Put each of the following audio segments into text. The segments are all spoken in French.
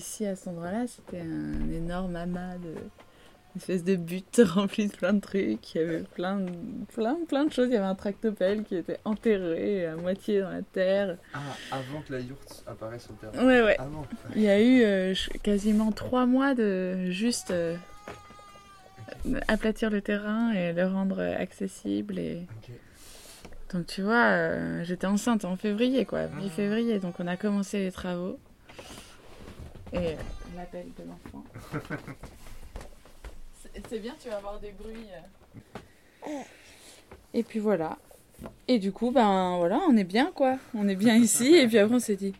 Ici, à cet endroit-là, c'était un énorme amas de. Une espèce de butte remplie de plein de trucs. Il y avait plein, de- plein, plein de choses. Il y avait un tractopelle qui était enterré à moitié dans la terre. Ah, avant que la yourte apparaisse le terrain. Ouais, ouais. Avant. Il y a eu euh, quasiment trois mois de juste euh, aplatir le terrain et le rendre accessible. Et... Donc tu vois, euh, j'étais enceinte en février, quoi, mi-février. Donc on a commencé les travaux. Et euh, l'appel de l'enfant. C'est- bien, tu vas avoir des bruits. euh. Et puis voilà. Et du coup, ben voilà, on est bien, quoi. On est bien ici. Et puis après, on s'est dit,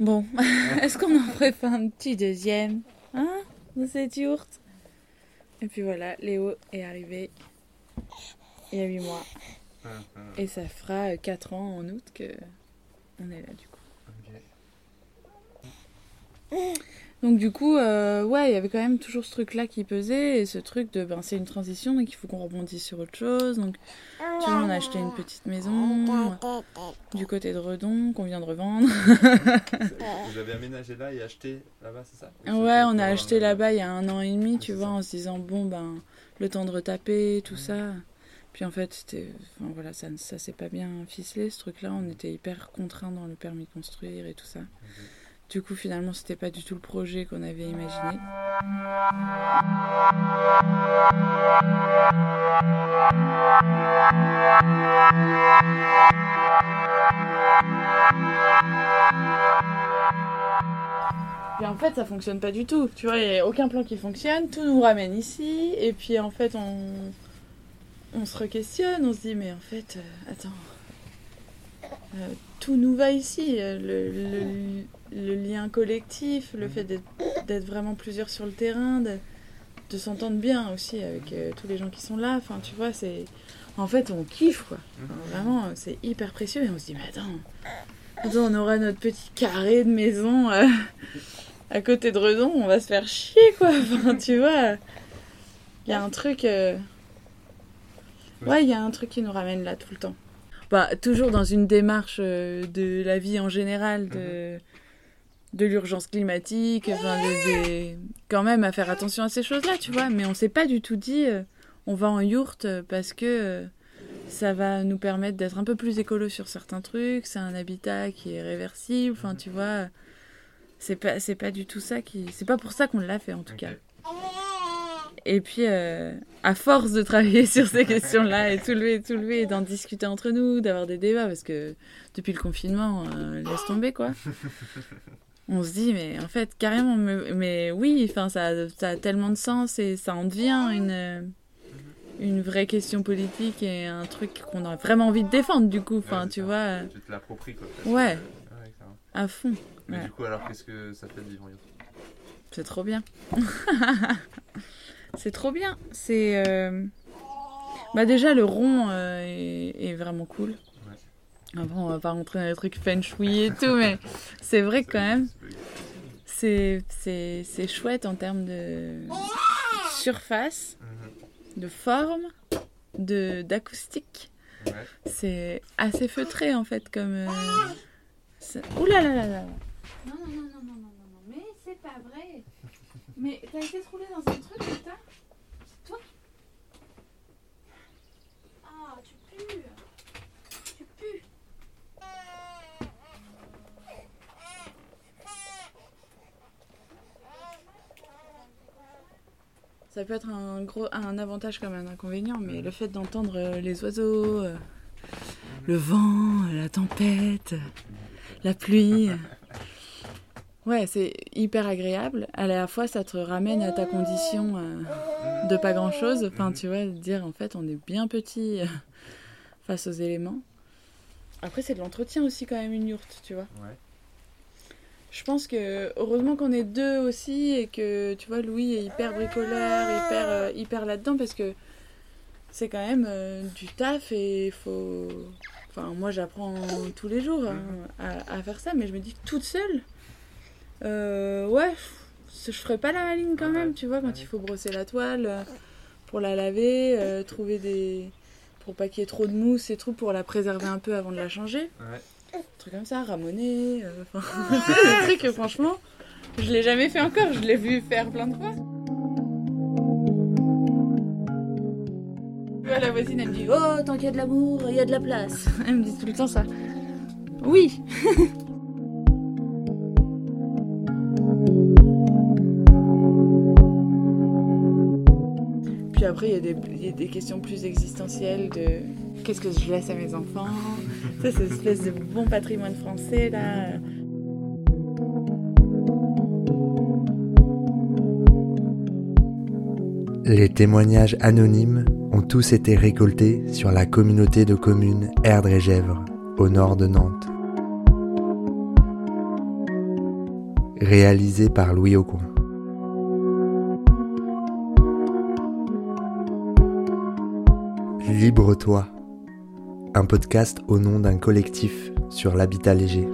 bon, est-ce qu'on en ferait pas un petit deuxième Hein Dans cette yourte? Et puis voilà, Léo est arrivé il y a 8 mois. Et ça fera 4 ans en août que on est là du coup. Donc du coup, euh, ouais, il y avait quand même toujours ce truc-là qui pesait et ce truc de, ben c'est une transition, donc il faut qu'on rebondisse sur autre chose. Donc tu vois, on a acheté une petite maison du côté de Redon qu'on vient de revendre. Vous avez aménagé là et acheté là-bas, c'est ça? Ouais, on a acheté là-bas il y a un an et demi, tu vois, en se disant bon ben le temps de retaper, tout ça. Puis en fait, c'était, enfin voilà, ça, ça s'est pas bien ficelé ce truc-là. On était hyper contraints dans le permis de construire et tout ça. Du coup, finalement, c'était pas du tout le projet qu'on avait imaginé. Et en fait, ça fonctionne pas du tout. Tu vois, il n'y a aucun plan qui fonctionne. Tout nous ramène ici. Et puis, en fait, on, on se re-questionne. On se dit, mais en fait, euh, attends. Euh, tout nous va ici. Euh, Le, le lien collectif, le fait d'être vraiment plusieurs sur le terrain, de, de s'entendre bien aussi avec euh, tous les gens qui sont là. Enfin, tu vois, c'est. En fait, on kiffe, quoi. Enfin, vraiment, c'est hyper précieux. Et on se dit, mais attends. Attends, on aura notre petit carré de maison. euh, à côté de Redon, on va se faire chier, quoi. Enfin, tu vois, il y a un truc. euh, Ouais, il y a un truc qui nous ramène là tout le temps. Bah, toujours dans une démarche de la vie en général, de, de l'urgence climatique, enfin, des- quand même à faire attention à ces choses-là, tu vois. Mais on s'est pas du tout dit, euh, on va en yourte euh, parce que euh, ça va nous permettre d'être un peu plus écolo sur certains trucs. C'est un habitat qui est réversible, enfin, tu vois. C'est pas, c'est pas du tout ça qui. C'est pas pour ça qu'on l'a fait en tout cas. Et puis, euh, à force de travailler sur ces questions-là et tout lever, tout lever, et d'en discuter entre nous, d'avoir des débats, parce que depuis le confinement, laisse tomber quoi. On se dit, mais en fait, carrément, mais, mais oui, enfin, ça, ça a tellement de sens et ça en devient une, euh, une vraie question politique et un truc qu'on a vraiment envie de défendre du coup. Enfin, Ouais, tu ça. vois, Tu te l'appropries quoi. Ouais. À fond. Mais Ouais. du coup, alors qu'est-ce que ça fait de vivre C'est trop bien. c'est trop bien. C'est. euh, Bah, déjà, le rond euh, est, est vraiment cool. Après, on va pas rentrer dans les trucs feng shui et tout, mais c'est vrai quand même, c'est c'est- c'est chouette en termes de surface, de forme, de d'acoustique. Ouais. C'est assez feutré en fait, comme. euh, Ouh là là là là. Non, non, non, non, non, non, non, non, mais c'est pas vrai. Mais t'as été troulé dans un truc, putain Toi Ah, tu pues Tu pues ça peut être un, gros, un avantage comme un inconvénient, mais le fait d'entendre euh, les oiseaux, euh, le vent, la tempête, la pluie, ouais, c'est hyper agréable. À la fois, ça te ramène à ta condition euh, de pas grand-chose. Enfin, tu vois, dire en fait, on est bien petit face aux éléments. Après, c'est de l'entretien aussi quand même une yourte, tu vois. Ouais. Je pense que heureusement qu'on est deux aussi et que tu vois Louis est hyper bricoleur, hyper euh, hyper là-dedans parce que c'est quand même euh, du taf et il faut. Enfin moi j'apprends tous les jours hein, à, à faire ça, mais je me dis que toute seule, euh, ouais, je ferais pas la maline quand même, tu vois, quand il faut brosser la toile pour la laver, trouver des pour pas qu'il y ait trop de mousse et tout pour la préserver un peu avant de la changer Ouais. Un truc comme ça, ramoner, euh, enfin, des trucs que franchement, je l'ai jamais fait encore, je l'ai vu faire plein de fois. La voisine, elle me dit Oh, tant qu'il y a de l'amour, il y a de la place. Elle me dit tout le temps ça. Oui Puis après, il y, a des- il y a des questions plus existentielles de qu'est-ce que je laisse à mes enfants Ça, c'est une espèce de bon patrimoine français, là. Les témoignages anonymes ont tous été récoltés sur la communauté de communes Erdre et Gèvres, au nord de Nantes. Réalisé par Louis Aucoin. Libre-toi, un podcast au nom d'un collectif sur l'habitat léger.